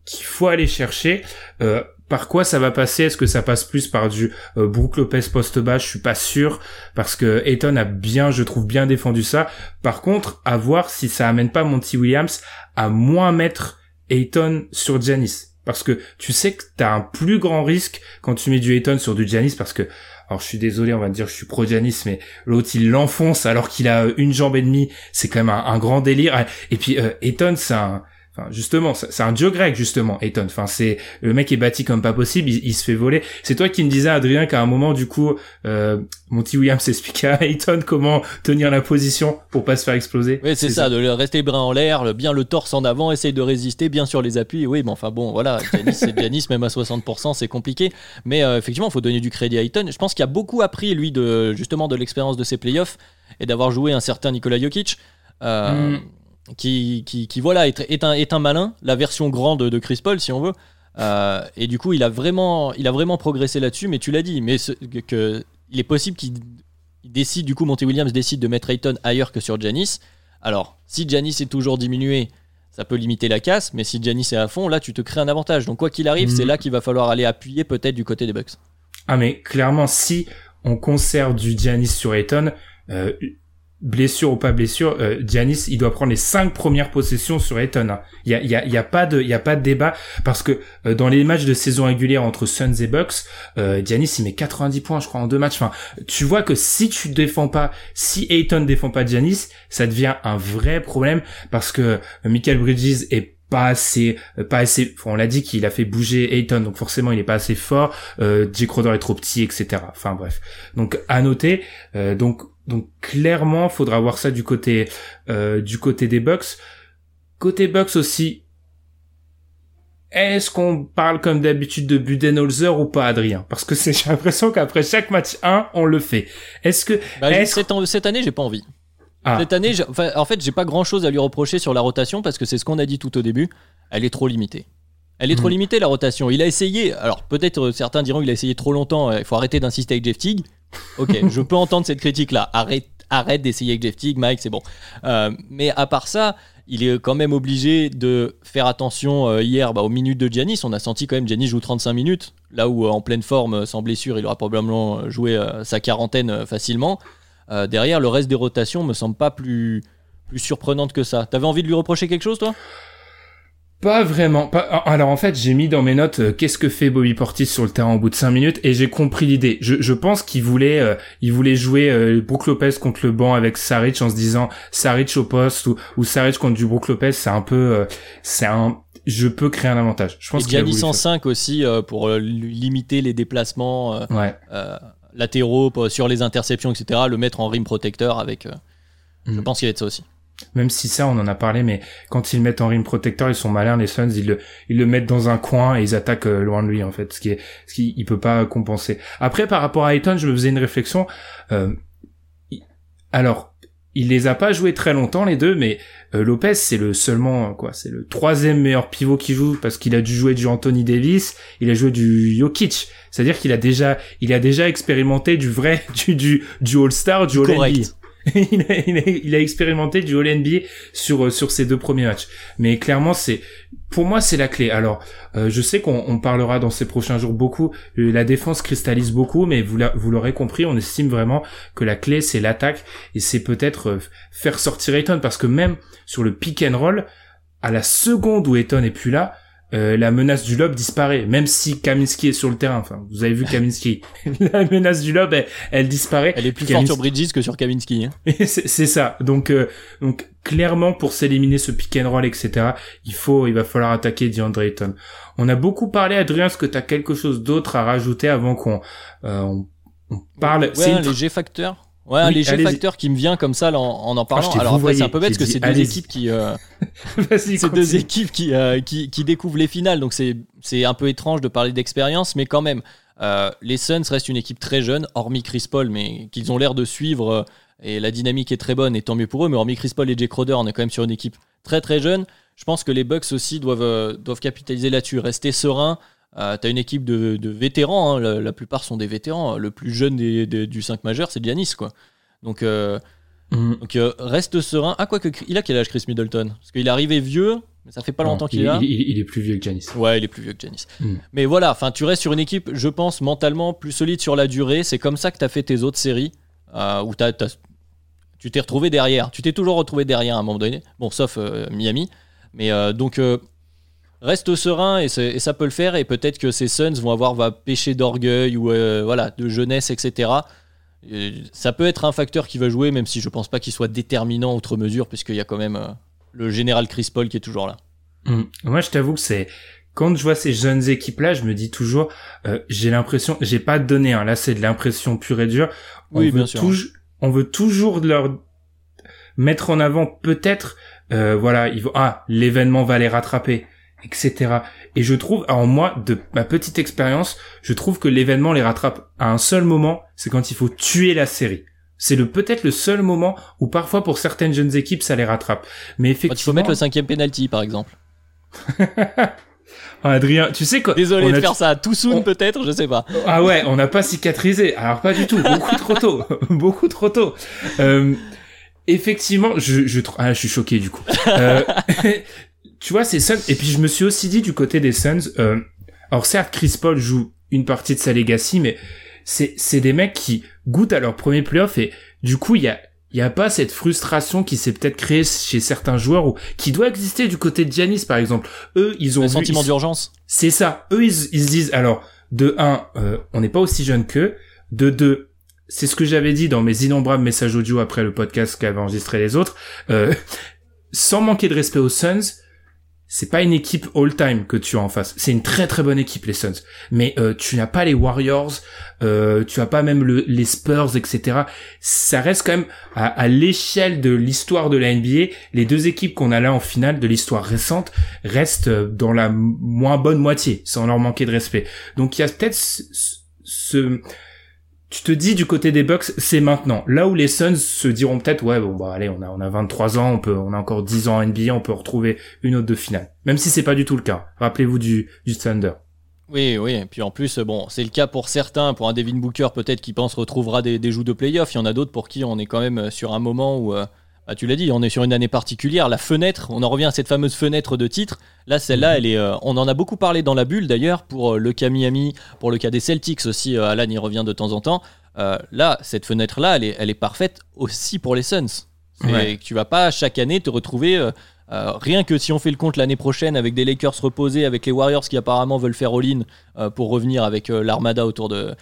qu'il faut aller chercher. Euh, par quoi ça va passer? Est-ce que ça passe plus par du euh, Brook Lopez poste bas? Je suis pas sûr parce que Ayton a bien, je trouve bien défendu ça. Par contre, à voir si ça amène pas Monty Williams à moins mettre Ayton sur Giannis. Parce que tu sais que t'as un plus grand risque quand tu mets du Ayton sur du Giannis parce que alors je suis désolé on va dire je suis pro Giannis mais l'autre il l'enfonce alors qu'il a une jambe et demie. C'est quand même un, grand délire. Et puis euh, Ayton c'est un Enfin, justement, c'est un dieu grec, justement, Ayton. Enfin, c'est le mec est bâti comme pas possible, il, il se fait voler. C'est toi qui me disais, Adrien, qu'à un moment, du coup, euh, Monty Williams expliquait à Ayton comment tenir la position pour pas se faire exploser. Oui, c'est ça, de rester les bras en l'air, bien le torse en avant, essayer de résister bien sur les appuis. Oui, mais enfin bon, voilà, c'est Giannis, même à 60%, c'est compliqué. Mais euh, effectivement, il faut donner du crédit à Ayton. Je pense qu'il a beaucoup appris, lui, de, justement, de l'expérience de ses playoffs et d'avoir joué un certain Nikola Jokic. euh, Mm. Qui, qui, qui, voilà, est, est un, est un malin, la version grande de Chris Paul, si on veut. Euh, et du coup, il a vraiment, il a vraiment progressé là-dessus, mais tu l'as dit, mais ce- que, il est possible qu'il il décide, du coup, Monty Williams décide de mettre Ayton ailleurs que sur Janis. Alors, si Janis est toujours diminué, ça peut limiter la casse, mais si Janis est à fond, là, tu te crées un avantage. Donc, quoi qu'il arrive, c'est là qu'il va falloir aller appuyer peut-être du côté des Bucks. Ah mais clairement, si on conserve du Giannis sur Ayton, euh, blessure ou pas blessure, euh, il doit prendre les cinq premières possessions sur Ayton. hein. Il y a, pas de, débat parce que euh, dans les matchs de saison régulière entre Suns et Bucks, euh, il met 90 points, je crois, en deux matchs. Enfin, tu vois que si tu défends pas, si Ayton défend pas Giannis, ça devient un vrai problème parce que euh, Michael Bridges est pas assez euh, pas assez on l'a dit qu'il a fait bouger Ayton donc forcément il est pas assez fort euh, Jake Crowder est trop petit etc enfin bref donc à noter donc donc clairement faudra voir ça du côté euh, du côté des Bucks côté Bucks aussi est-ce qu'on parle comme d'habitude de Budenholzer ou pas Adrien? Parce que c'est j'ai l'impression qu'après chaque match 1 on le fait est-ce que Bah, Est-ce- cette, année, j'ai pas envie. Ah. Cette année, j'ai- enfin, en fait, j'ai pas grand chose à lui reprocher sur la rotation parce que c'est ce qu'on a dit tout au début. Elle est trop limitée. Elle est trop Mhm. limitée la rotation. Il a essayé. Alors peut-être euh, certains diront qu'il a essayé trop longtemps. euh, Il faut arrêter d'insister avec Jeff Teague. Ok, je peux entendre cette critique là. Arrête, arrête d'essayer avec Jeff Teague, Mike, c'est bon. Euh, mais à part ça, il est quand même obligé de faire attention euh, hier bah, aux minutes de Giannis. On a senti quand même Giannis joue 35 minutes, là où euh, en pleine forme, sans blessure, il aura probablement joué sa quarantaine facilement. Derrière, le reste des rotations me semble pas plus, plus surprenante que ça. T'avais envie de lui reprocher quelque chose, toi? Pas vraiment. Pas... Alors en fait, j'ai mis dans mes notes euh, qu'est-ce que fait Bobby Portis sur le terrain au bout de 5 minutes et j'ai compris l'idée. Je, je pense qu'il voulait, euh, il voulait jouer euh, Brook Lopez contre le banc avec Saric en se disant Saric au poste ou, ou Saric contre du Brook Lopez, c'est un peu, euh, c'est un, je peux créer un avantage. Je pense qu'il a voulu en faire. 5 aussi pour limiter les déplacements Ouais. latéraux sur les interceptions, etc. Le mettre en rim protecteur avec. Je Mhm. pense qu'il y a de ça aussi. Même si ça, on en a parlé, mais quand ils mettent en rim protecteur, ils sont malins, les Suns, ils le, ils le mettent dans un coin et ils attaquent euh, loin de lui, en fait, ce qui est, ce qui, il peut pas compenser. Après, par rapport à Ayton, je me faisais une réflexion, euh, alors, il les a pas joués très longtemps, les deux, mais euh, Lopez, c'est le seulement, quoi, c'est le troisième meilleur pivot qui joue parce qu'il a dû jouer du Anthony Davis, il a joué du Jokic. C'est-à-dire qu'il a déjà, il a déjà expérimenté du vrai, du, du, du All-Star, du All-NBA. Correct. il, a, il, a, expérimenté du All NBA sur sur ses deux premiers matchs. Mais clairement, c'est pour moi c'est la clé. Alors, euh, je sais qu'on parlera dans ces prochains jours beaucoup. Euh, la défense cristallise beaucoup, mais vous vous l'aurez compris, on estime vraiment que la clé c'est l'attaque et c'est peut-être euh, faire sortir Ayton parce que même sur le pick and roll, à la seconde où Ayton est plus là, euh, la menace du lob disparaît, même si Kaminski est sur le terrain. Enfin, vous avez vu Kaminski. la menace du lob, elle, disparaît. Elle est plus forte sur Bridges que sur Kaminski. Hein. c'est ça. Donc, euh, donc clairement, pour s'éliminer ce pick and roll, etc., il faut, il va falloir attaquer DeAndre Ayton. On a beaucoup parlé, Adrien. Est-ce que tu as quelque chose d'autre à rajouter avant qu'on euh, on, parle? Ouais, un léger facteur. Ouais, un léger facteur qui me vient comme ça en en, en parlant. Alors après, c'est un peu bête parce que c'est deux équipes qui, euh... c'est deux équipes qui, euh, qui, qui découvrent les finales, donc c'est c'est un peu étrange de parler d'expérience, mais quand même, euh, les Suns restent une équipe très jeune, hormis Chris Paul, mais qu'ils ont l'air de suivre euh, et la dynamique est très bonne et tant mieux pour eux. Mais hormis Chris Paul et Jay Crowder, on est quand même sur une équipe très très jeune. Je pense que les Bucks aussi doivent euh, doivent capitaliser là-dessus, rester serein. Euh, t'as une équipe de, vétérans, hein. la, plupart sont des vétérans. Le plus jeune du 5 majeur, c'est Giannis, quoi. Donc, euh, mhm. euh, reste serein. Ah, quoi que, il a quel âge Chris Middleton? Parce qu'il est arrivé vieux, mais ça fait pas longtemps qu'il est là. Il, est plus vieux que Giannis. Ouais, il est plus vieux que Giannis. Mhm. Mais voilà, enfin, tu restes sur une équipe, je pense, mentalement plus solide sur la durée. C'est comme ça que t'as fait tes autres séries, où tu t'es retrouvé derrière. Tu t'es toujours retrouvé derrière à un moment donné. Bon, sauf Miami. Mais donc reste serein et, ça peut le faire et peut-être que ces Suns vont avoir va péché d'orgueil ou euh, voilà de jeunesse etc. ça peut être un facteur qui va jouer même si je pense pas qu'il soit déterminant outre mesure puisqu'il y a quand même euh, le général Chris Paul qui est toujours là. Mmh. Moi je t'avoue que c'est quand je vois ces jeunes équipes là je me dis toujours euh, j'ai l'impression j'ai pas donné hein, là c'est de l'impression pure et dure. On oui, veut bien sûr. on veut toujours leur mettre en avant peut-être voilà il ah l'événement va les rattraper etc. Et je trouve, en moi, de ma petite expérience, je trouve que l'événement les rattrape à un seul moment, c'est quand il faut tuer la série. C'est le peut-être le seul moment où parfois pour certaines jeunes équipes ça les rattrape. Mais effectivement, il faut mettre le cinquième penalty par exemple. Ah, Adrien, tu sais quoi Désolé de faire ça tout soon peut-être, je sais pas. Ah ouais, on n'a pas cicatrisé. Alors pas du tout, beaucoup trop tôt, beaucoup trop tôt. Euh, effectivement, je je, ah, je suis choqué du coup. Euh, tu vois, c'est Suns. Et puis je me suis aussi dit du côté des Suns, euh, alors certes, Chris Paul joue une partie de sa legacy, mais c'est c'est des mecs qui goûtent à leur premier playoff et du coup il y a il y a pas cette frustration qui s'est peut-être créée chez certains joueurs ou qui doit exister du côté de Giannis par exemple. Eux, ils ont un sentiment d'urgence. C'est ça. Eux, ils, ils se disent alors de un, euh, on n'est pas aussi jeune qu'eux. De deux, c'est ce que j'avais dit dans mes innombrables messages audio après le podcast qu'avaient enregistré les autres. Euh, sans manquer de respect aux Suns, c'est pas une équipe all-time que tu as en face. C'est une très très bonne équipe les Suns, mais euh, tu n'as pas les Warriors, euh, tu as pas même le, les Spurs, etc. Ça reste quand même à, à l'échelle de l'histoire de la NBA, les deux équipes qu'on a là en finale de l'histoire récente restent dans la moins bonne moitié, sans leur manquer de respect. Donc il y a peut-être ce tu te dis du côté des Bucks, c'est maintenant. Là où les Suns se diront peut-être, ouais, bon, bah, allez, on a, on a 23 ans, on peut, on a encore 10 ans en NBA, on peut retrouver une autre de finale. Même si c'est pas du tout le cas. Rappelez-vous du, du Thunder. Oui, oui. Et puis en plus, bon, c'est le cas pour certains. Pour un Devin Booker, peut-être qui pense retrouvera des, des joues de playoff. Il y en a d'autres pour qui on est quand même sur un moment où, euh, bah, tu l'as dit, on est sur une année particulière. La fenêtre, on en revient à cette fameuse fenêtre de titre. Là, celle-là, mhm. elle est, euh, on en a beaucoup parlé dans la bulle d'ailleurs, pour euh, le cas Miami, pour le cas des Celtics aussi. Euh, Alan y revient de temps en temps. là, cette fenêtre-là, elle est, elle est parfaite aussi pour les Suns. Ouais. Tu vas pas chaque année te retrouver. rien que si on fait le compte l'année prochaine avec des Lakers reposés, avec les Warriors qui apparemment veulent faire all-in pour revenir avec l'armada autour de,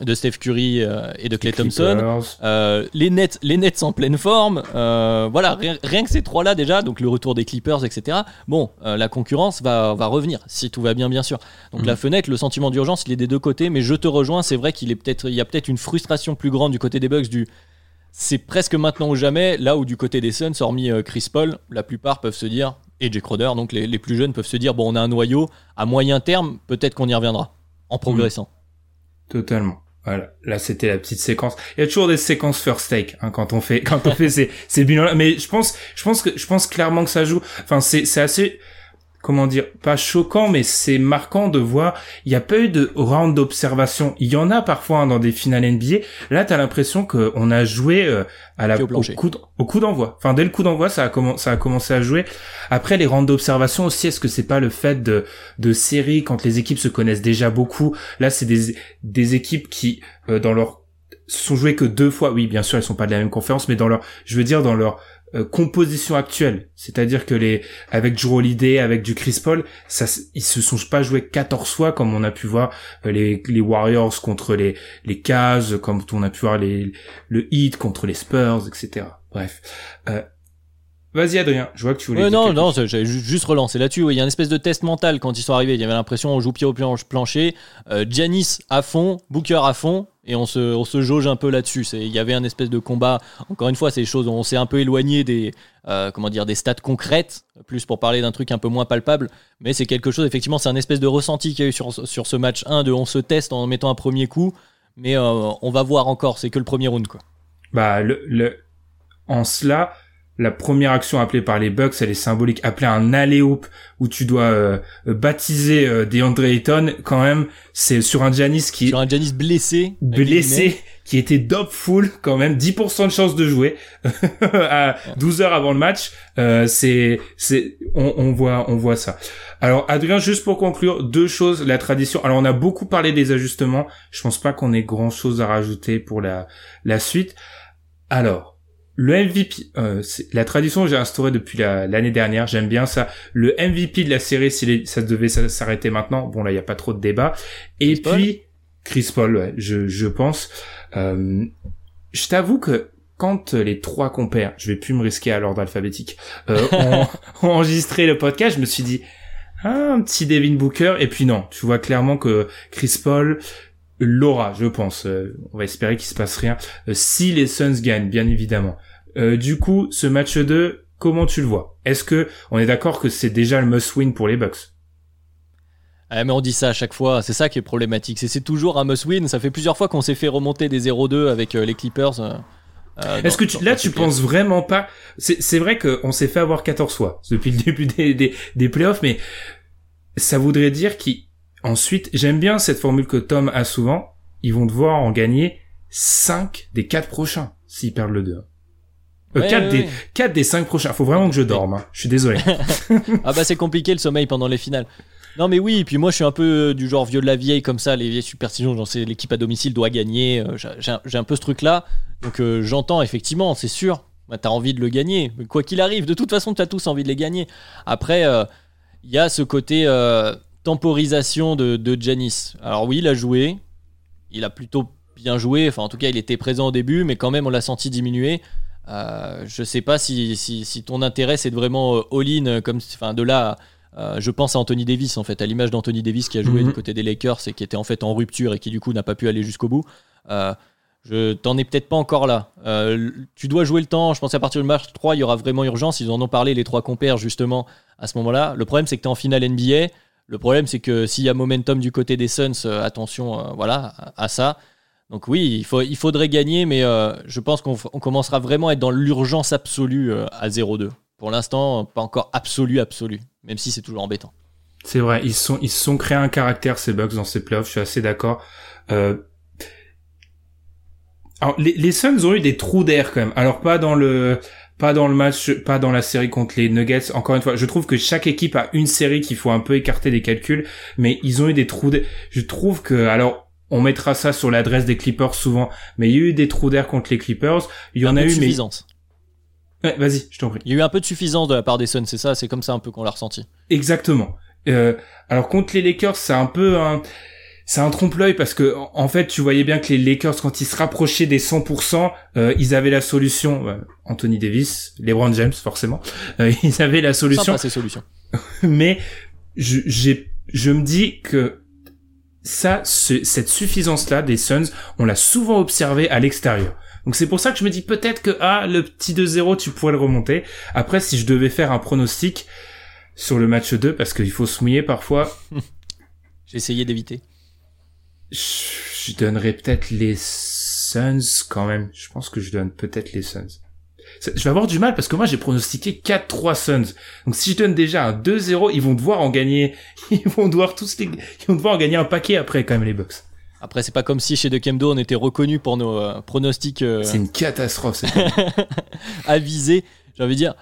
de Steph Curry euh, et de Clay Thompson. Euh, les Nets, les Nets en pleine forme. Euh, voilà, rien, que ces trois-là déjà, donc le retour des Clippers, etc. Bon, la concurrence va, va revenir si tout va bien, bien sûr. Donc mm. la fenêtre, le sentiment d'urgence, il est des deux côtés, mais je te rejoins. C'est vrai qu'il est peut-être, il y a peut-être une frustration plus grande du côté des Bucks du. C'est presque maintenant ou jamais, là où du côté des Suns, hormis Chris Paul, la plupart peuvent se dire, et Jay Crowder, donc les, les, plus jeunes peuvent se dire, bon, on a un noyau, à moyen terme, peut-être qu'on y reviendra, en progressant. Totalement. Voilà, là c'était la petite séquence. Il y a toujours des séquences first take hein, quand on fait quand on fait ces ces bilans là mais je pense je pense que je pense clairement que ça joue. Enfin c'est c'est assez comment dire, pas choquant, mais c'est marquant de voir, il n'y a pas eu de round d'observation. Il y en a parfois hein, dans des finales NBA. Là, t'as l'impression qu'on a joué euh, à la, au, coup, au coup d'envoi. Enfin, dès le coup d'envoi, ça a, commencé ça a commencé à jouer. Après, les rounds d'observation aussi, est-ce que c'est pas le fait de, de séries quand les équipes se connaissent déjà beaucoup? Là, c'est des, des équipes qui, euh, dans leur sont jouées que deux fois. Oui, bien sûr, elles sont pas de la même conférence, mais dans leur, je veux dire, dans leur euh, composition actuelle. C'est-à-dire que les, avec Drew Holiday, avec du Chris Paul, ça, ils se sont pas joués 14 fois comme on a pu voir euh, les, les Warriors contre les, les Cavs, comme on a pu voir les, le Heat contre les Spurs, etc. Bref. Euh, Vas-y Adrien, je vois que tu voulais. non, non, j'avais juste relancé là-dessus. Il y a un espèce de test mental quand ils sont arrivés. Il y avait l'impression on joue pied au plancher, euh, Giannis à fond, Booker à fond, et on se, on se jauge un peu là-dessus. Il y avait un espèce de combat. Encore une fois, c'est des choses. On s'est un peu éloigné des, euh, comment dire, des stats concrètes, plus pour parler d'un truc un peu moins palpable. Mais c'est quelque chose. Effectivement, c'est un espèce de ressenti qu'il y a eu sur, sur ce match 1 de on se teste en mettant un premier coup, mais euh, on va voir encore. C'est que le premier round, quoi. Bah le, le en cela la première action appelée par les Bucks, elle est symbolique, appelée un alley-oop où tu dois euh, baptiser euh, DeAndre Ayton. Quand même, c'est sur un Janis qui sur un Janis blessé, blessé, qui était dope full quand même, 10% de chance de jouer à 12 heures avant le match. Euh, c'est c'est on, on voit on voit ça. Alors Adrien, juste pour conclure, deux choses. La tradition. Alors on a beaucoup parlé des ajustements. Je pense pas qu'on ait grand chose à rajouter pour la la suite. Alors le MVP, euh, la tradition que j'ai instaurée depuis l'année dernière, j'aime bien ça. Le MVP de la série, si ça devait s'arrêter maintenant, bon là il y a pas trop de débat. Et puis Chris Paul, ouais, je, je pense. Euh, je t'avoue que quand les trois compères, je vais plus me risquer à l'ordre alphabétique, euh, ont, ont, enregistré le podcast, je me suis dit ah, un petit Devin Booker. Et puis non, tu vois clairement que Chris Paul, Laura, je pense. Euh, on va espérer qu'il se passe rien. Euh, si les Suns gagnent, bien évidemment. Euh, du coup, ce match 2, comment tu le vois? Est-ce que on est d'accord que c'est déjà le must-win pour les Bucks? Ah, mais on dit ça à chaque fois, c'est ça qui est problématique. C'est toujours un must-win. Ça fait plusieurs fois qu'on s'est fait remonter des 0-2 avec les Clippers. Est-ce que tu, là tu penses vraiment pas C'est vrai qu'on s'est fait avoir 14 fois depuis le début des, des, des playoffs, mais ça voudrait dire qu'ils Ensuite, j'aime bien cette formule que Tom a souvent. Ils vont devoir en gagner 5 des 4 prochains s'ils perdent le 2. Euh, 4, Des, 4 des 5 prochains. Faut vraiment que je dorme. Hein. Je suis désolé. ah bah c'est compliqué le sommeil pendant les finales. Non mais oui, et puis moi je suis un peu euh, du genre vieux de la vieille comme ça, les vieilles superstitions, j'en sais l'équipe à domicile doit gagner, euh, j'ai un peu ce truc là. Donc euh, j'entends effectivement, c'est sûr, bah, t'as envie de le gagner. Quoi qu'il arrive, de toute façon t'as tous envie de les gagner. Après, il y a ce côté temporisation de, de Janis. Alors oui, il a joué. Il a plutôt bien joué. Enfin, en tout cas, il était présent au début, mais quand même, on l'a senti diminuer. Euh, je sais pas si, si, ton intérêt c'est de vraiment euh, all-in, euh, comme, enfin, de là, euh, je pense à Anthony Davis, en fait, à l'image d'Anthony Davis qui a joué mhm. du côté des Lakers et qui était en fait en rupture et qui du coup n'a pas pu aller jusqu'au bout. je t'en ai peut-être pas encore là. tu dois jouer le temps. Je pense à partir du match 3, il y aura vraiment urgence. Ils en ont parlé, les trois compères, justement, à ce moment-là. Le problème, c'est que tu es en finale NBA. Le problème, c'est que s'il y a momentum du côté des Suns, euh, attention euh, voilà, à, ça. Donc oui, il, faudrait gagner, mais euh, je pense qu'on commencera vraiment à être dans l'urgence absolue à 0-2. Pour l'instant, pas encore absolu, absolu, même si c'est toujours embêtant. C'est vrai, ils sont ils sont créés un caractère ces Bucks dans ces playoffs, je suis assez d'accord. Les Suns ont eu des trous d'air quand même. Alors pas dans le pas dans le match, pas dans la série contre les Nuggets. Encore une fois, je trouve que chaque équipe a une série qu'il faut un peu écarter des calculs, mais ils ont eu des trous. Je trouve que alors on mettra ça sur l'adresse des Clippers souvent, mais il y a eu des trous d'air contre les Clippers. Il y en a eu, suffisance. mais ouais, vas-y, je t'en prie. Il y a eu un peu de suffisance de la part des Suns, c'est ça, c'est comme ça un peu qu'on l'a ressenti. Exactement. Euh, alors contre les Lakers, c'est un peu un c'est un trompe-l'œil parce que en fait tu voyais bien que les Lakers quand ils se rapprochaient des 100% euh, ils avaient la solution euh, Anthony Davis LeBron James forcément euh, ils avaient la solution. Sympa, ces solutions. Mais je j'ai je me dis que ça cette suffisance là des Suns on l'a souvent observé à l'extérieur. Donc c'est pour ça que je me dis peut-être que ah le petit 2-0 tu pourrais le remonter. Après si je devais faire un pronostic sur le match 2 parce qu'il faut se mouiller parfois. J'ai essayé d'éviter je donnerais peut-être les Suns quand même. Je pense que je donne peut-être les Suns. je vais avoir du mal parce que moi j'ai pronostiqué 4-3 Suns. Donc si je donne déjà un 2-0, ils vont devoir en gagner, ils vont devoir tous les, ils vont devoir en gagner un paquet après quand même les Bucks. Après, c'est pas comme si chez Kemdo on était reconnu pour nos euh, pronostics. Euh, c'est une catastrophe, c'est avisés. J'ai envie de dire,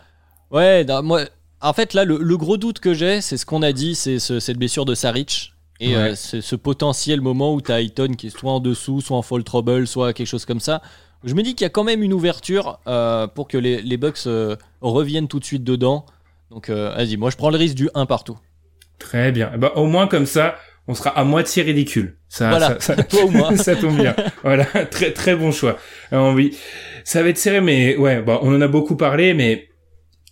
ouais, moi, en fait, là, le, gros doute que j'ai, c'est ce qu'on a dit, c'est cette blessure de Saric. Et euh, ce potentiel moment où tu as Ayton qui est soit en dessous, soit en fall trouble, soit quelque chose comme ça. Je me dis qu'il y a quand même une ouverture pour que les, les Bucks reviennent tout de suite dedans. Donc, vas-y, moi je prends le risque du 1 partout. Très bien. Bah, au moins comme ça, on sera à moitié ridicule. Ça, voilà, ça, moi. ça tombe bien. voilà, très très bon choix. Alors, oui, ça va être serré, mais ouais, bah, on en a beaucoup parlé, mais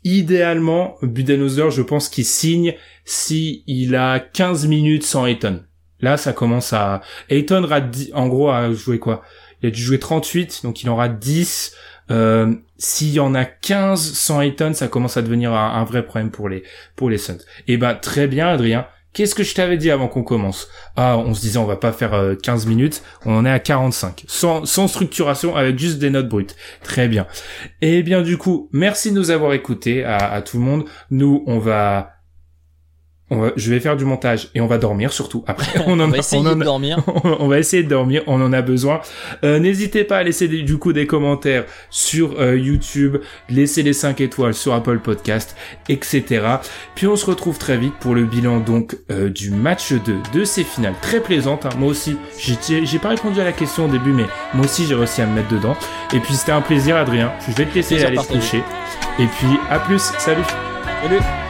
idéalement, Budenholzer, je pense qu'il signe si a 15 minutes sans Ayton. Là, ça commence à... Ayton en gros, à jouer quoi? Il a dû jouer 38, donc il en aura 10. Euh, S'il y en a 15 sans Ayton, ça commence à devenir un, vrai problème pour les pour les Suns. Eh ben très bien, Adrien. Qu'est-ce que je t'avais dit avant qu'on commence? Ah, on se disait on va pas faire 15 euh, minutes, on en est à 45, sans, sans structuration, avec juste des notes brutes. Très bien. Eh bien du coup, merci de nous avoir écoutés à tout le monde. Nous, on va je vais faire du montage et on va dormir surtout. Après, on, en, va essayer de dormir. On, va essayer de dormir. On en a besoin. Euh, N'hésitez pas à laisser du coup des commentaires sur euh, YouTube, laisser les 5 étoiles sur Apple Podcast, etc. Puis on se retrouve très vite pour le bilan donc euh, du match 2 de ces finales très plaisantes. Hein. Moi aussi, j'ai pas répondu à la question au début, mais moi aussi j'ai réussi à me mettre dedans. Et puis c'était un plaisir, Adrien. Je vais te laisser aller te coucher. Et puis à plus. Salut. Salut.